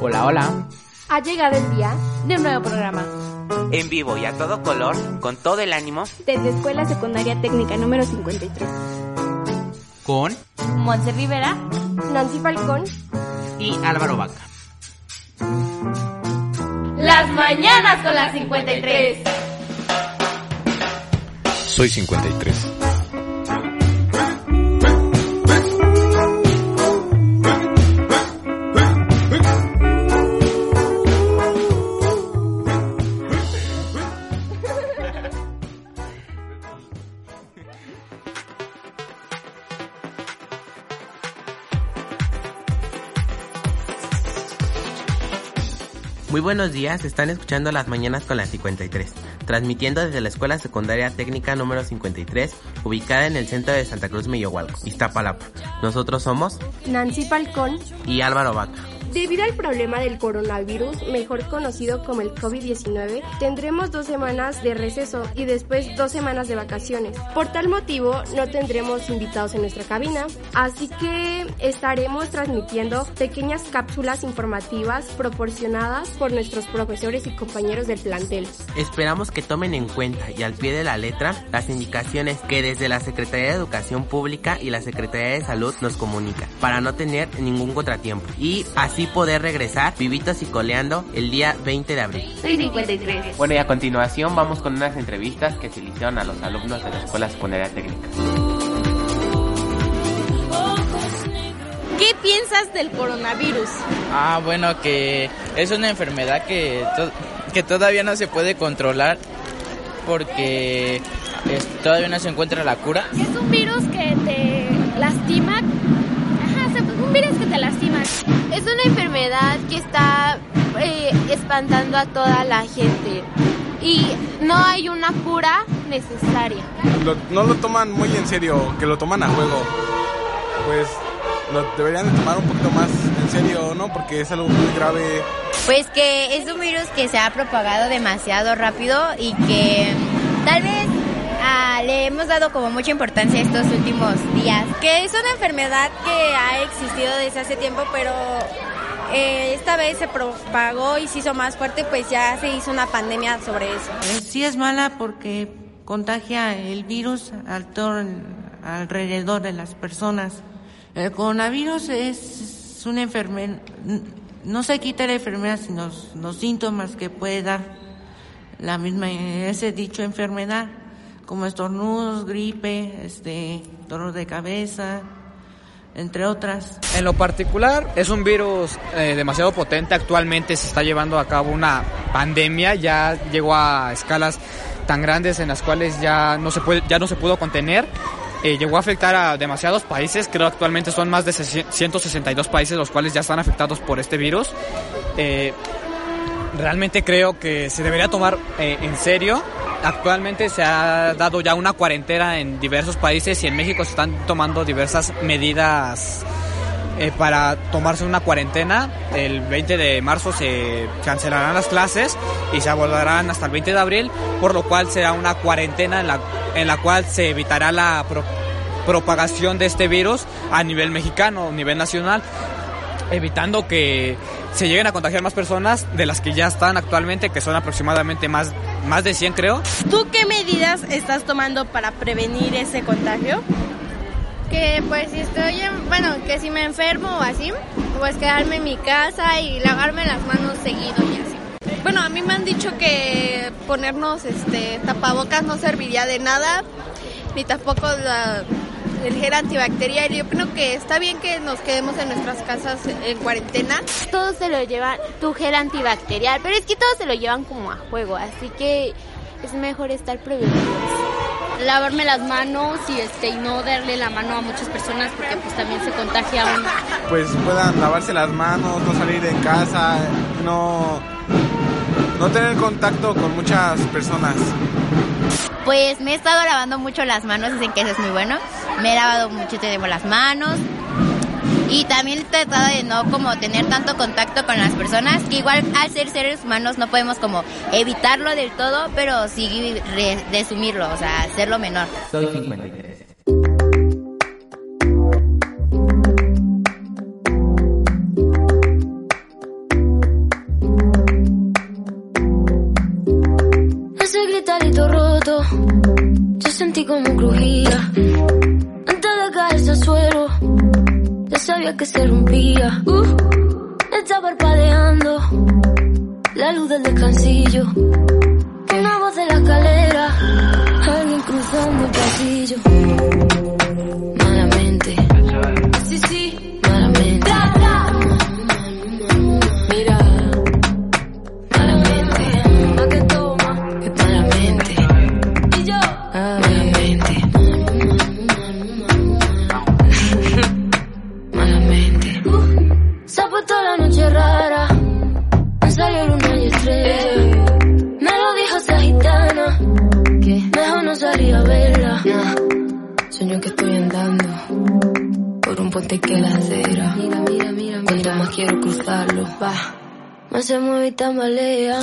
Hola, hola. Ha llegado el día de un nuevo programa. En vivo y a todo color, con todo el ánimo. Desde Escuela Secundaria Técnica número 53. Con Monse Rivera, Nancy Falcón y Álvaro Vaca. Las mañanas con la 53. Soy 53. Muy buenos días, están escuchando las mañanas con la 53, transmitiendo desde la Escuela Secundaria Técnica número 53, ubicada en el centro de Santa Cruz Millohualco, Iztapalapa. Nosotros somos Nancy Falcón y Álvaro Vaca. Debido al problema del coronavirus, mejor conocido como el COVID-19, tendremos dos semanas de receso y después dos semanas de vacaciones. Por tal motivo, no tendremos invitados en nuestra cabina, así que estaremos transmitiendo pequeñas cápsulas informativas proporcionadas por nuestros profesores y compañeros del plantel. Esperamos que tomen en cuenta y al pie de la letra las indicaciones que desde la Secretaría de Educación Pública y la Secretaría de Salud nos comunican para no tener ningún contratiempo y así poder regresar vivitos y coleando el día 20 de abril. Soy 53. Bueno, y a continuación vamos con unas entrevistas que se le hicieron a los alumnos de la Escuela Secundaria Técnica. ¿Qué piensas del coronavirus? Ah, bueno, que es una enfermedad que, to- que todavía no se puede controlar porque es- todavía no se encuentra la cura. Es un virus que Virus que te lastima. Es una enfermedad que está eh, espantando a toda la gente y no hay una cura necesaria. lo- no lo toman muy en serio, que lo toman a juego. Pues lo deberían de tomar un poquito más en serio, ¿no? Porque es algo muy grave. Pues que es un virus que se ha propagado demasiado rápido y que tal vez le hemos dado como mucha importancia estos últimos días. Que es una enfermedad que ha existido desde hace tiempo, pero eh, esta vez se propagó y se hizo más fuerte, pues ya se hizo una pandemia sobre eso. Eh, Sí es mala porque contagia el virus al alrededor de las personas. El coronavirus es una enfermedad, no se quita la enfermedad, sino los, los síntomas que puede dar la misma, ese dicho enfermedad, como estornudos, gripe, este, dolor de cabeza, entre otras. En lo particular, es un virus eh, demasiado potente. Actualmente se está llevando a cabo una pandemia. Ya llegó a escalas tan grandes en las cuales ya no se puede, ya no se pudo contener. Eh, llegó a afectar a demasiados países. Creo actualmente son más de 162 países los cuales ya están afectados por este virus. Eh, realmente creo que se debería tomar eh, en serio. Actualmente se ha dado ya una cuarentena en diversos países y en México se están tomando diversas medidas eh, para tomarse una cuarentena. El 20 de marzo se cancelarán las clases y se abordarán hasta el 20 de abril, por lo cual será una cuarentena en la, en la cual se evitará la pro- propagación de este virus a nivel mexicano, a nivel nacional evitando que se lleguen a contagiar más personas de las que ya están actualmente, que son aproximadamente más, más de 100 creo. ¿Tú qué medidas estás tomando para prevenir ese contagio? Que pues si estoy, en- bueno, que si me enfermo o así, pues quedarme en mi casa y lavarme las manos seguido y así. Bueno, a mí me han dicho que ponernos este tapabocas no serviría de nada, ni tampoco la- el gel antibacterial. Yo creo que está bien que nos quedemos en nuestras casas en cuarentena. Todos se lo llevan tu gel antibacterial, pero es que todos se lo llevan como a juego, así que es mejor estar prevenidos. lavarme las manos y este y no darle la mano a muchas personas porque pues también se contagia uno. Pues puedan lavarse las manos, no salir de casa, no no tener contacto con muchas personas. Pues me he estado lavando mucho las manos, dicen que eso es muy bueno. Me he lavado mucho tiempo las manos. Y también he tratado de no como tener tanto contacto con las personas, que igual al ser seres humanos no podemos como evitarlo del todo, pero sí re- resumirlo, o sea, hacerlo menor. Soy 53. Como crujía. Antes de caerse al suelo, ya sabía que se rompía. Uh, está parpadeando la luz del descansillo. Una voz de la escalera, alguien cruzando el pasillo. Salía a verla. Nah, sueño que estoy andando por un puente que la acera. Mira, mira, mira, Cuanto más quiero cruzarlo, va. Más se mueve y tambalea.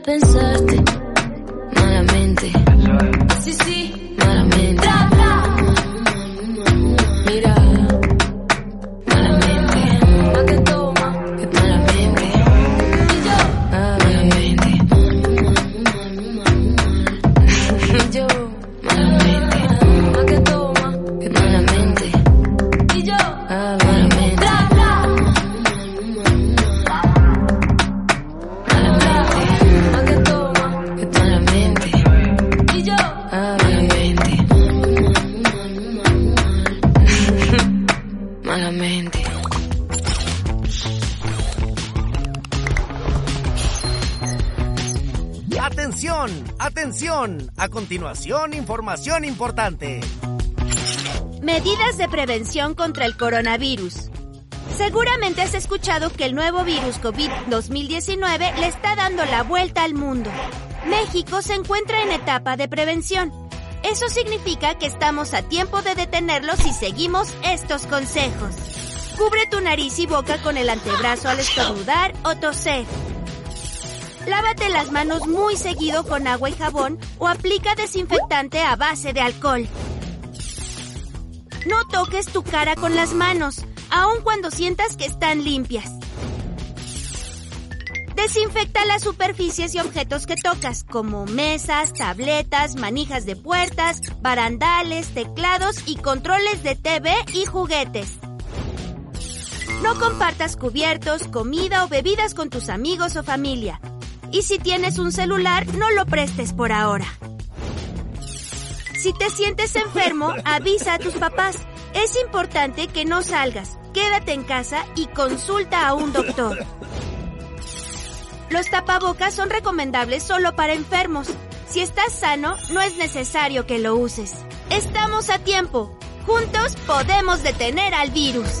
Pensarte. Malamente, sí, sí, continuación, información importante. Medidas de prevención contra el coronavirus. Seguramente has escuchado que el nuevo virus COVID-2019 le está dando la vuelta al mundo. México se encuentra en etapa de prevención. Eso significa que estamos a tiempo de detenerlo si seguimos estos consejos. Cubre tu nariz y boca con el antebrazo al estornudar o toser. Lávate las manos muy seguido con agua y jabón o aplica desinfectante a base de alcohol. No toques tu cara con las manos, aun cuando sientas que están limpias. Desinfecta las superficies y objetos que tocas, como mesas, tabletas, manijas de puertas, barandales, teclados y controles de TV y juguetes. No compartas cubiertos, comida o bebidas con tus amigos o familia. Y si tienes un celular, no lo prestes por ahora. Si te sientes enfermo, avisa a tus papás. Es importante que no salgas, quédate en casa y consulta a un doctor. Los tapabocas son recomendables solo para enfermos. Si estás sano, no es necesario que lo uses. Estamos a tiempo. Juntos podemos detener al virus.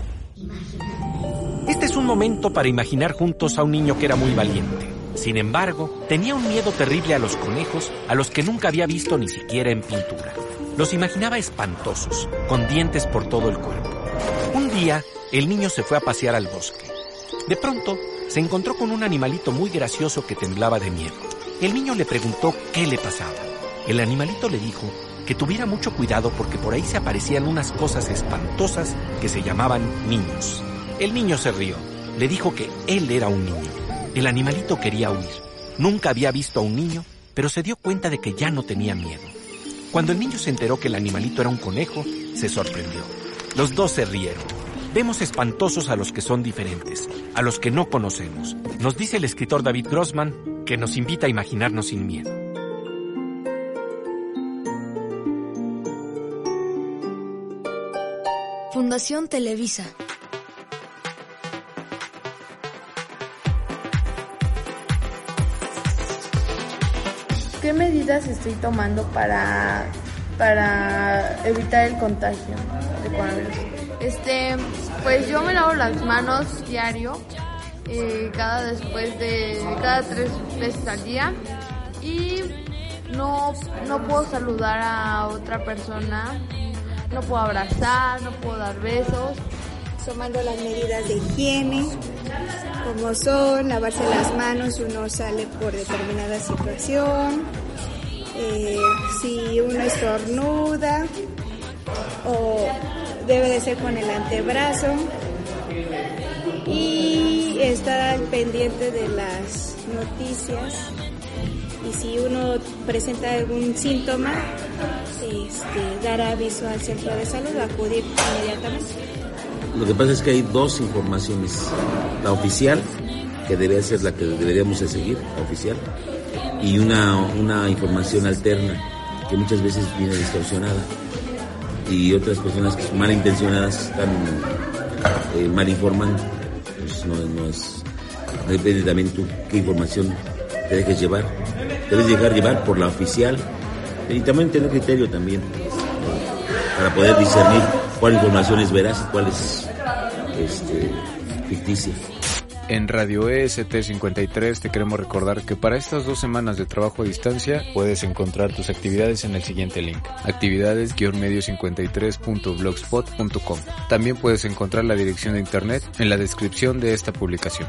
Este es un momento para imaginar juntos a un niño que era muy valiente. Sin embargo, tenía un miedo terrible a los conejos, a los que nunca había visto ni siquiera en pintura. Los imaginaba espantosos, con dientes por todo el cuerpo. Un día, el niño se fue a pasear al bosque. De pronto, se encontró con un animalito muy gracioso que temblaba de miedo. El niño le preguntó qué le pasaba. El animalito le dijo que tuviera mucho cuidado porque por ahí se aparecían unas cosas espantosas que se llamaban niños. El niño se rió. Le dijo que él era un niño. El animalito quería huir. Nunca había visto a un niño, pero se dio cuenta de que ya no tenía miedo. Cuando el niño se enteró que el animalito era un conejo, se sorprendió. Los dos se rieron. Vemos espantosos a los que son diferentes, a los que no conocemos. Nos dice el escritor David Grossman que nos invita a imaginarnos sin miedo. Fundación Televisa. ¿Qué medidas estoy tomando para, para evitar el contagio de coronavirus? Este, pues yo me lavo las manos diario, eh, cada después de cada tres veces al día y no, no puedo saludar a otra persona, no puedo abrazar, no puedo dar besos. Tomando las medidas de higiene, como son lavarse las manos uno sale por determinada situación, eh, si uno estornuda o debe de ser con el antebrazo y estar pendiente de las noticias y si uno presenta algún síntoma, este, dar aviso al centro de salud, acudir inmediatamente. Lo que pasa es que hay dos informaciones, la oficial, que debe ser la que deberíamos de seguir, la oficial, y una, una información alterna, que muchas veces viene distorsionada, y otras personas que son malintencionadas están eh, mal informando, pues no, no es, depende también tú qué información te dejes llevar, debes llegar llevar por la oficial, y también tener criterio también, para poder discernir cuál información es veraz y cuál es este, ficticia. En Radio E EST 53 te queremos recordar que para estas dos semanas de trabajo a distancia puedes encontrar tus actividades en el siguiente link. Actividades-medio53.blogspot.com. También puedes encontrar la dirección de internet en la descripción de esta publicación.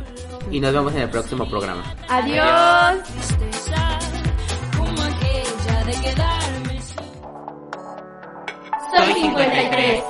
Y nos vemos en el próximo programa. Adiós. Soy 53.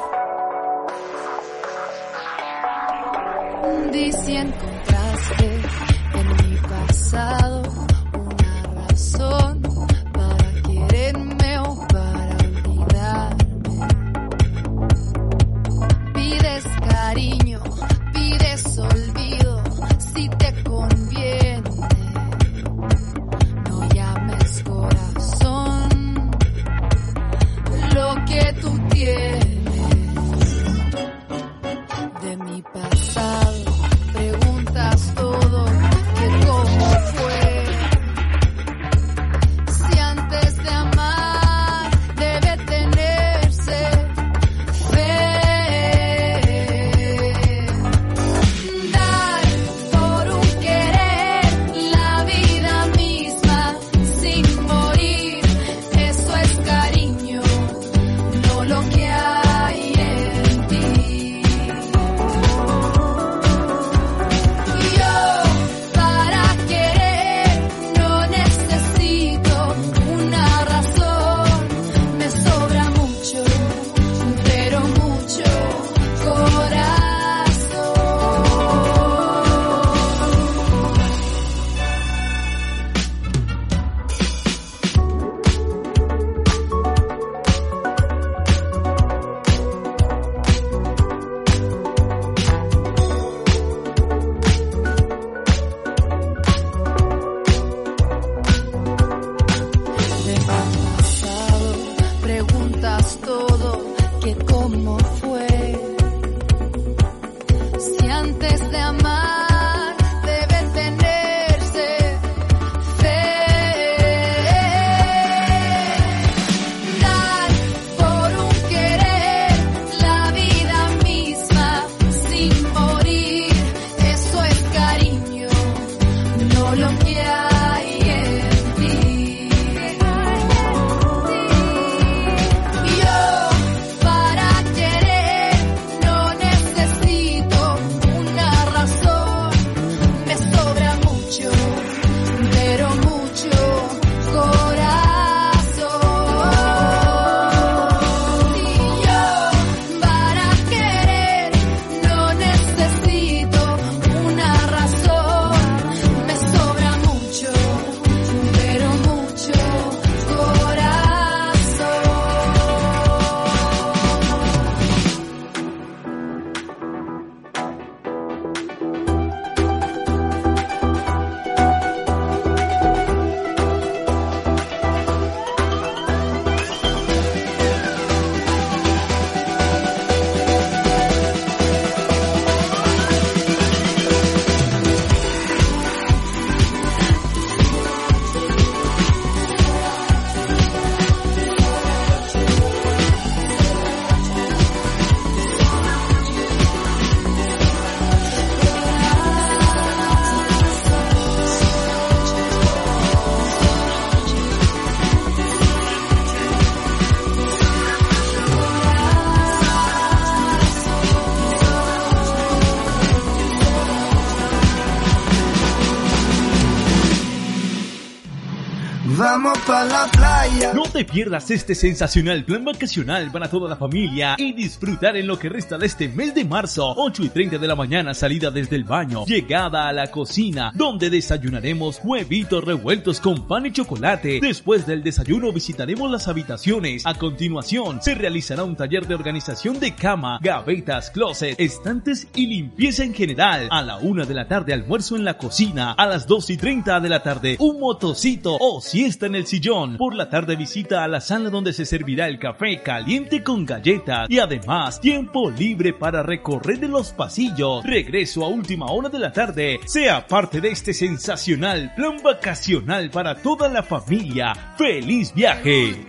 Te pierdas este sensacional plan vacacional para toda la familia y disfrutar en lo que resta de este mes de marzo. 8 y 30 de la mañana, salida desde el baño, llegada a la cocina, donde desayunaremos huevitos revueltos con pan y chocolate. Después del desayuno visitaremos las habitaciones. A continuación, se realizará un taller de organización de cama, gavetas, closet, estantes y limpieza en general. A la una de la tarde, almuerzo en la cocina. A las 2 y 30 de la tarde, un motocito o siesta en el sillón. Por la tarde, visita a la sala donde se servirá el café caliente con galletas y además tiempo libre para recorrer de los pasillos. Regreso a última hora de la tarde. Sea parte de este sensacional plan vacacional para toda la familia. ¡Feliz viaje!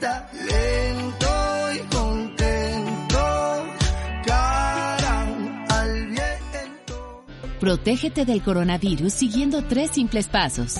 Protégete del coronavirus siguiendo tres simples pasos.